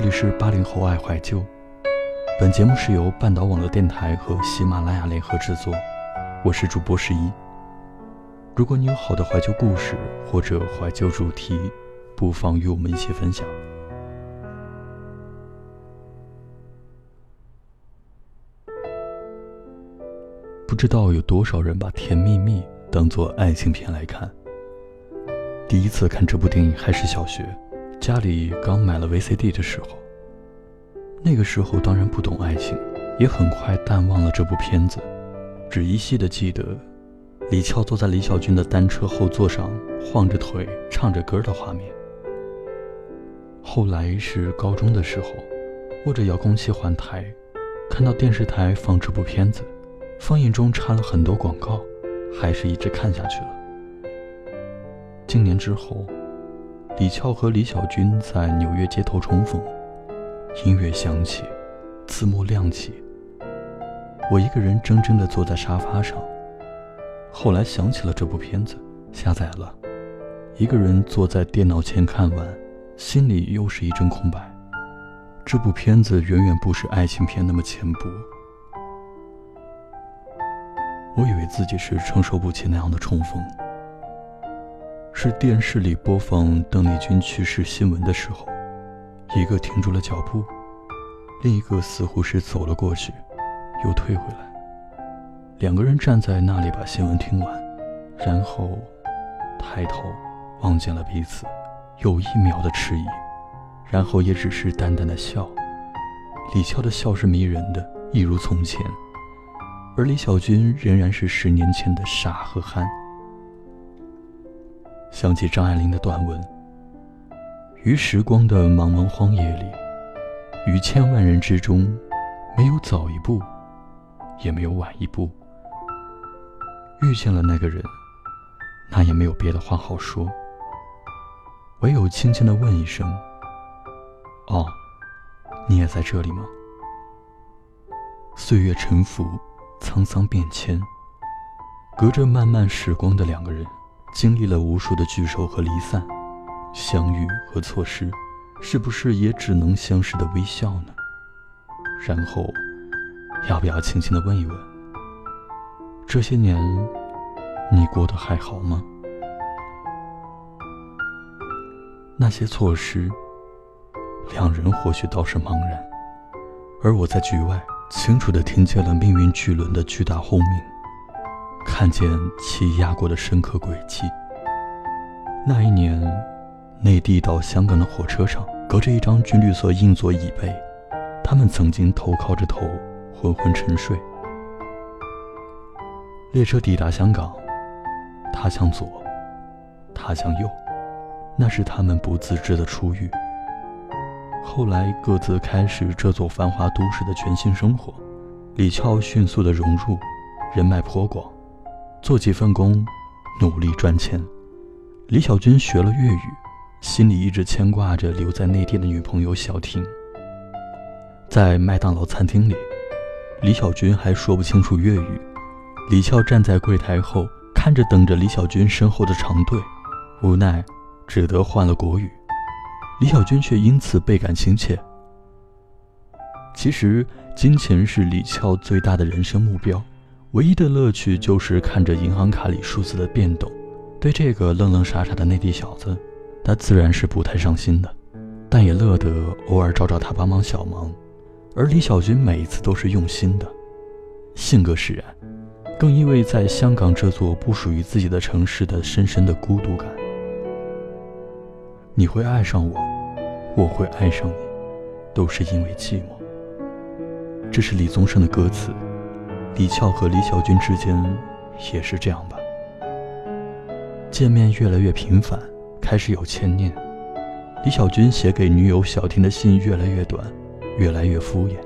这里是八零后爱怀旧。本节目是由半岛网络电台和喜马拉雅联合制作，我是主播十一。如果你有好的怀旧故事或者怀旧主题，不妨与我们一起分享。不知道有多少人把《甜蜜蜜》当做爱情片来看。第一次看这部电影还是小学，家里刚买了 VCD 的时候。那个时候当然不懂爱情，也很快淡忘了这部片子，只依稀的记得李翘坐在李小军的单车后座上晃着腿唱着歌的画面。后来是高中的时候，握着遥控器换台，看到电视台放这部片子，放映中插了很多广告，还是一直看下去了。今年之后，李翘和李小军在纽约街头重逢。音乐响起，字幕亮起。我一个人怔怔地坐在沙发上。后来想起了这部片子，下载了，一个人坐在电脑前看完，心里又是一阵空白。这部片子远远不是爱情片那么浅薄。我以为自己是承受不起那样的重逢。是电视里播放邓丽君去世新闻的时候。一个停住了脚步，另一个似乎是走了过去，又退回来。两个人站在那里把新闻听完，然后抬头望见了彼此，有一秒的迟疑，然后也只是淡淡的笑。李翘的笑是迷人的，一如从前，而李小军仍然是十年前的傻和憨。想起张爱玲的短文。于时光的茫茫荒野里，于千万人之中，没有早一步，也没有晚一步。遇见了那个人，那也没有别的话好说，唯有轻轻的问一声：“哦，你也在这里吗？”岁月沉浮，沧桑变迁，隔着漫漫时光的两个人，经历了无数的聚首和离散。相遇和错失，是不是也只能相视的微笑呢？然后，要不要轻轻的问一问，这些年你过得还好吗？那些错失，两人或许倒是茫然，而我在局外清楚的听见了命运巨轮的巨大轰鸣，看见其压过的深刻轨迹。那一年。内地到香港的火车上，隔着一张军绿色硬座椅背，他们曾经头靠着头，昏昏沉睡。列车抵达香港，他向左，他向右，那是他们不自知的初遇。后来各自开始这座繁华都市的全新生活。李翘迅速的融入，人脉颇广，做几份工，努力赚钱。李小军学了粤语。心里一直牵挂着留在内地的女朋友小婷。在麦当劳餐厅里，李小军还说不清楚粤语。李翘站在柜台后，看着等着李小军身后的长队，无奈只得换了国语。李小军却因此倍感亲切。其实，金钱是李翘最大的人生目标，唯一的乐趣就是看着银行卡里数字的变动。对这个愣愣傻傻的内地小子。他自然是不太上心的，但也乐得偶尔找找他帮忙小忙。而李小军每一次都是用心的，性格使然，更因为在香港这座不属于自己的城市的深深的孤独感。你会爱上我，我会爱上你，都是因为寂寞。这是李宗盛的歌词，李翘和李小军之间也是这样吧？见面越来越频繁，开始有牵念。李小军写给女友小婷的信越来越短，越来越敷衍，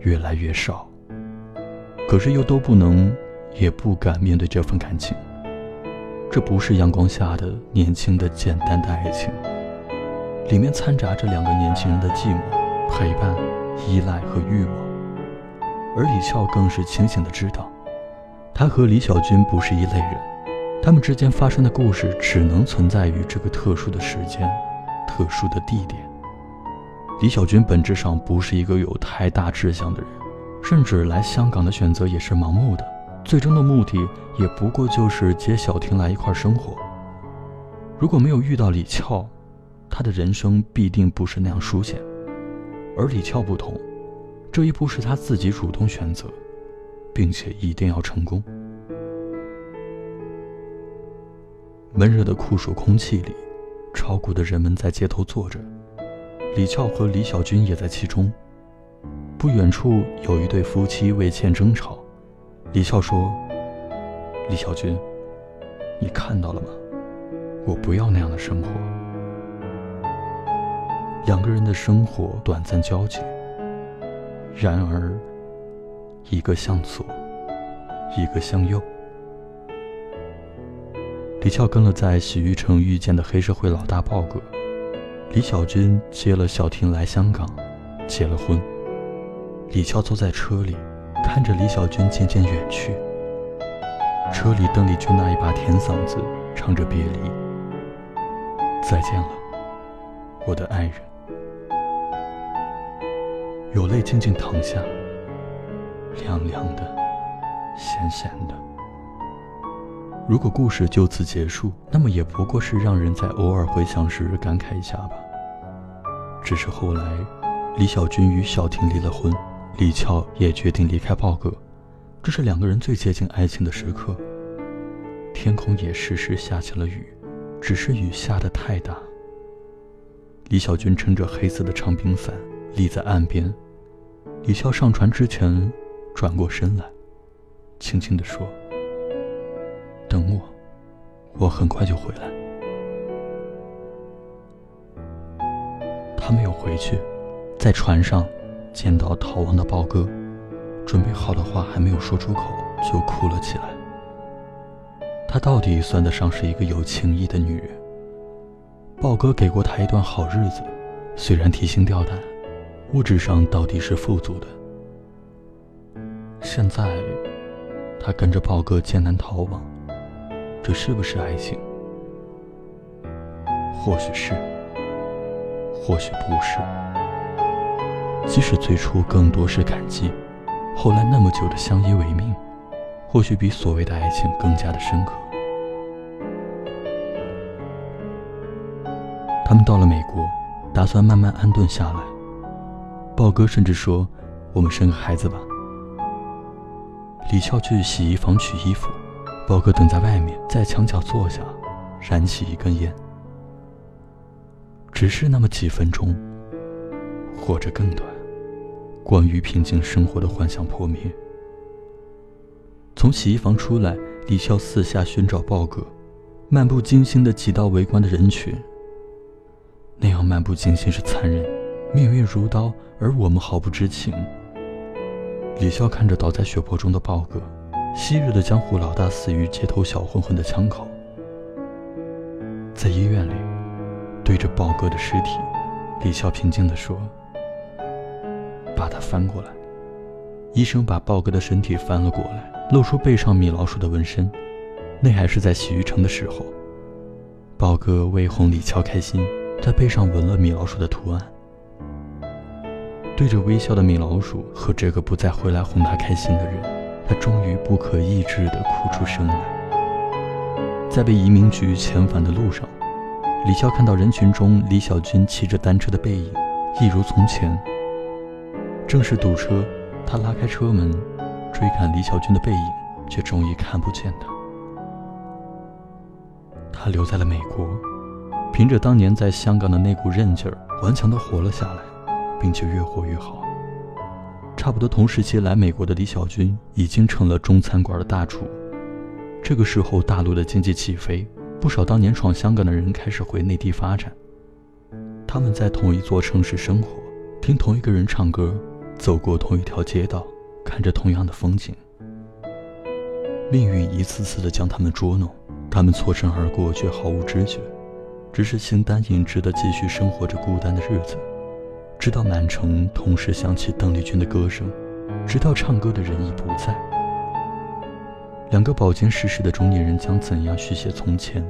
越来越少。可是又都不能，也不敢面对这份感情。这不是阳光下的年轻的简单的爱情。里面掺杂着两个年轻人的寂寞、陪伴、依赖和欲望，而李翘更是清醒的知道，他和李小军不是一类人，他们之间发生的故事只能存在于这个特殊的时间、特殊的地点。李小军本质上不是一个有太大志向的人，甚至来香港的选择也是盲目的，最终的目的也不过就是接小婷来一块生活。如果没有遇到李翘，他的人生必定不是那样书写，而李翘不同，这一步是他自己主动选择，并且一定要成功。闷热的酷暑空气里，炒股的人们在街头坐着，李翘和李小军也在其中。不远处有一对夫妻为钱争吵，李翘说：“李小军，你看到了吗？我不要那样的生活。”两个人的生活短暂交集，然而，一个向左，一个向右。李翘跟了在洗浴城遇见的黑社会老大豹哥，李小军接了小婷来香港，结了婚。李翘坐在车里，看着李小军渐渐远去。车里邓丽君那一把甜嗓子唱着别离，再见了，我的爱人。有泪静静淌下，凉凉的，咸咸的。如果故事就此结束，那么也不过是让人在偶尔回想时感慨一下吧。只是后来，李小军与小婷离了婚，李翘也决定离开豹哥，这是两个人最接近爱情的时刻。天空也时时下起了雨，只是雨下的太大。李小军撑着黑色的长柄伞。立在岸边，李笑上船之前，转过身来，轻轻地说：“等我，我很快就回来。”他没有回去，在船上见到逃亡的豹哥，准备好的话还没有说出口，就哭了起来。她到底算得上是一个有情义的女人。豹哥给过她一段好日子，虽然提心吊胆。物质上到底是富足的，现在他跟着豹哥艰难逃亡，这是不是爱情？或许是，或许不是。即使最初更多是感激，后来那么久的相依为命，或许比所谓的爱情更加的深刻。他们到了美国，打算慢慢安顿下来。豹哥甚至说：“我们生个孩子吧。”李翘去洗衣房取衣服，豹哥等在外面，在墙角坐下，燃起一根烟。只是那么几分钟，或者更短，关于平静生活的幻想破灭。从洗衣房出来，李翘四下寻找豹哥，漫不经心地挤到围观的人群。那样漫不经心是残忍。命运如刀，而我们毫不知情。李潇看着倒在血泊中的豹哥，昔日的江湖老大死于街头小混混的枪口。在医院里，对着豹哥的尸体，李笑平静地说：“把他翻过来。”医生把豹哥的身体翻了过来，露出背上米老鼠的纹身。那还是在洗浴城的时候。豹哥为哄李乔开心，在背上纹了米老鼠的图案。对着微笑的米老鼠和这个不再回来哄他开心的人，他终于不可抑制地哭出声来。在被移民局遣返的路上，李潇看到人群中李小军骑着单车的背影，一如从前。正是堵车，他拉开车门，追赶李小军的背影，却终于看不见他。他留在了美国，凭着当年在香港的那股韧劲儿，顽强地活了下来，并且越活越好。差不多同时期来美国的李小军已经成了中餐馆的大厨。这个时候，大陆的经济起飞，不少当年闯香港的人开始回内地发展。他们在同一座城市生活，听同一个人唱歌，走过同一条街道，看着同样的风景。命运一次次的将他们捉弄，他们错身而过却毫无知觉，只是形单影只的继续生活着孤单的日子。直到满城同时响起邓丽君的歌声，直到唱歌的人已不在。两个饱经世事的中年人将怎样续写从前？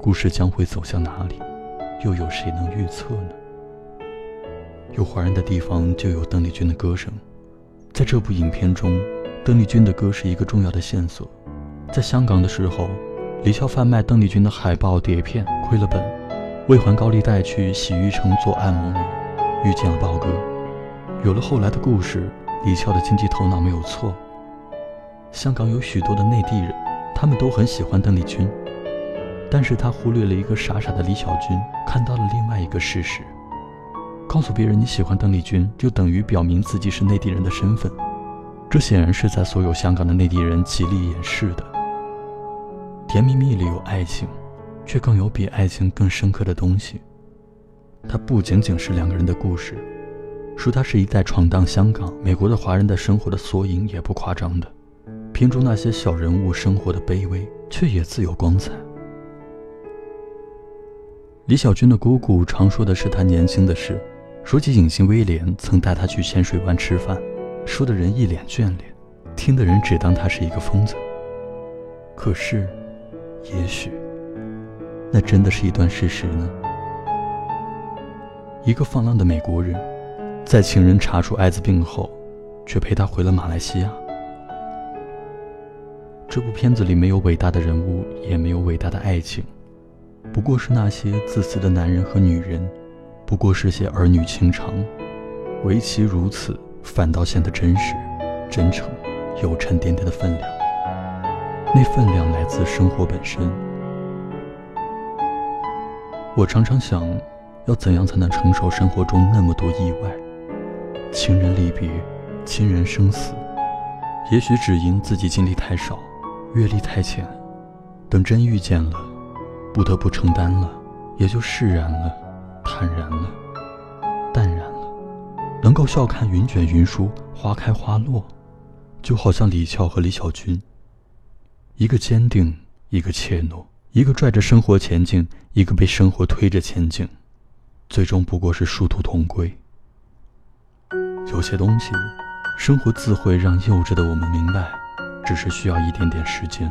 故事将会走向哪里？又有谁能预测呢？有华人的地方就有邓丽君的歌声。在这部影片中，邓丽君的歌是一个重要的线索。在香港的时候，李笑贩卖邓丽君的海报碟片，亏了本，为还高利贷去洗浴城做按摩女。遇见了豹哥，有了后来的故事。李翘的经济头脑没有错。香港有许多的内地人，他们都很喜欢邓丽君，但是他忽略了一个傻傻的李小军，看到了另外一个事实：告诉别人你喜欢邓丽君，就等于表明自己是内地人的身份。这显然是在所有香港的内地人极力掩饰的。甜蜜蜜里有爱情，却更有比爱情更深刻的东西。它不仅仅是两个人的故事，说它是一代闯荡香港、美国的华人的生活的缩影，也不夸张的。片中那些小人物生活的卑微，却也自有光彩。李小军的姑姑常说的是他年轻的事，说起隐形威廉曾带他去浅水湾吃饭，说的人一脸眷恋，听的人只当他是一个疯子。可是，也许，那真的是一段事实呢？一个放浪的美国人，在情人查出艾滋病后，却陪他回了马来西亚。这部片子里没有伟大的人物，也没有伟大的爱情，不过是那些自私的男人和女人，不过是些儿女情长。唯其如此，反倒显得真实、真诚，有沉甸甸的分量。那分量来自生活本身。我常常想。要怎样才能承受生活中那么多意外？亲人离别，亲人生死，也许只因自己经历太少，阅历太浅。等真遇见了，不得不承担了，也就释然了，坦然了，淡然了。能够笑看云卷云舒，花开花落，就好像李翘和李小军，一个坚定，一个怯懦，一个拽着生活前进，一个被生活推着前进。最终不过是殊途同归。有些东西，生活自会让幼稚的我们明白，只是需要一点点时间。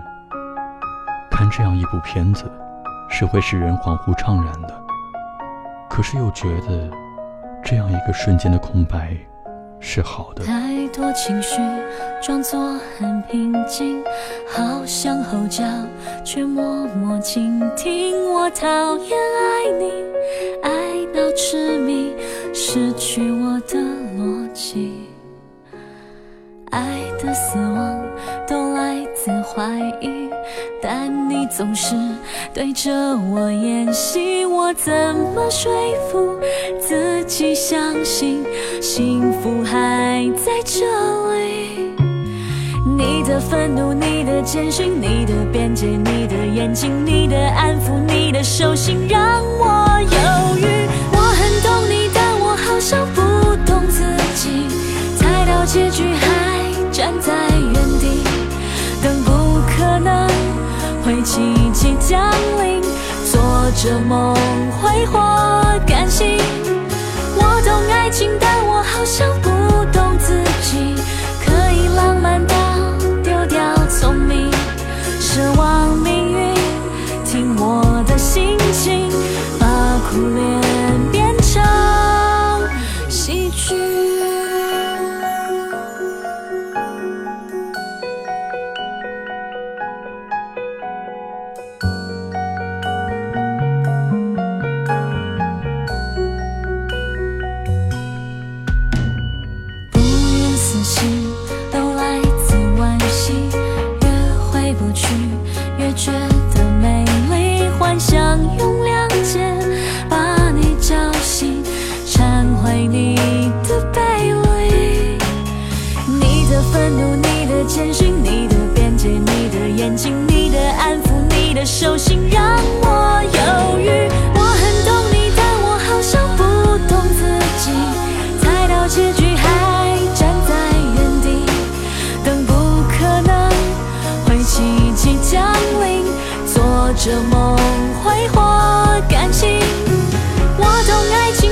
看这样一部片子，是会使人恍惚怅然的，可是又觉得，这样一个瞬间的空白，是好的。太多情绪装作很平静，好像吼叫，却默默倾听。我讨厌爱你，爱。到痴迷，失去我的逻辑，爱的死亡都来自怀疑，但你总是对着我演戏，我怎么说服自己相信幸福还在这里？你的愤怒，你的艰辛，你的辩解，你的眼睛，你的安抚，你的手心，让我犹豫。像不懂自己，猜到结局还站在原地，等不可能会奇迹降临，做着梦挥霍感性。我懂爱情，但我好像不懂自己，着梦，挥霍感情，我懂爱情。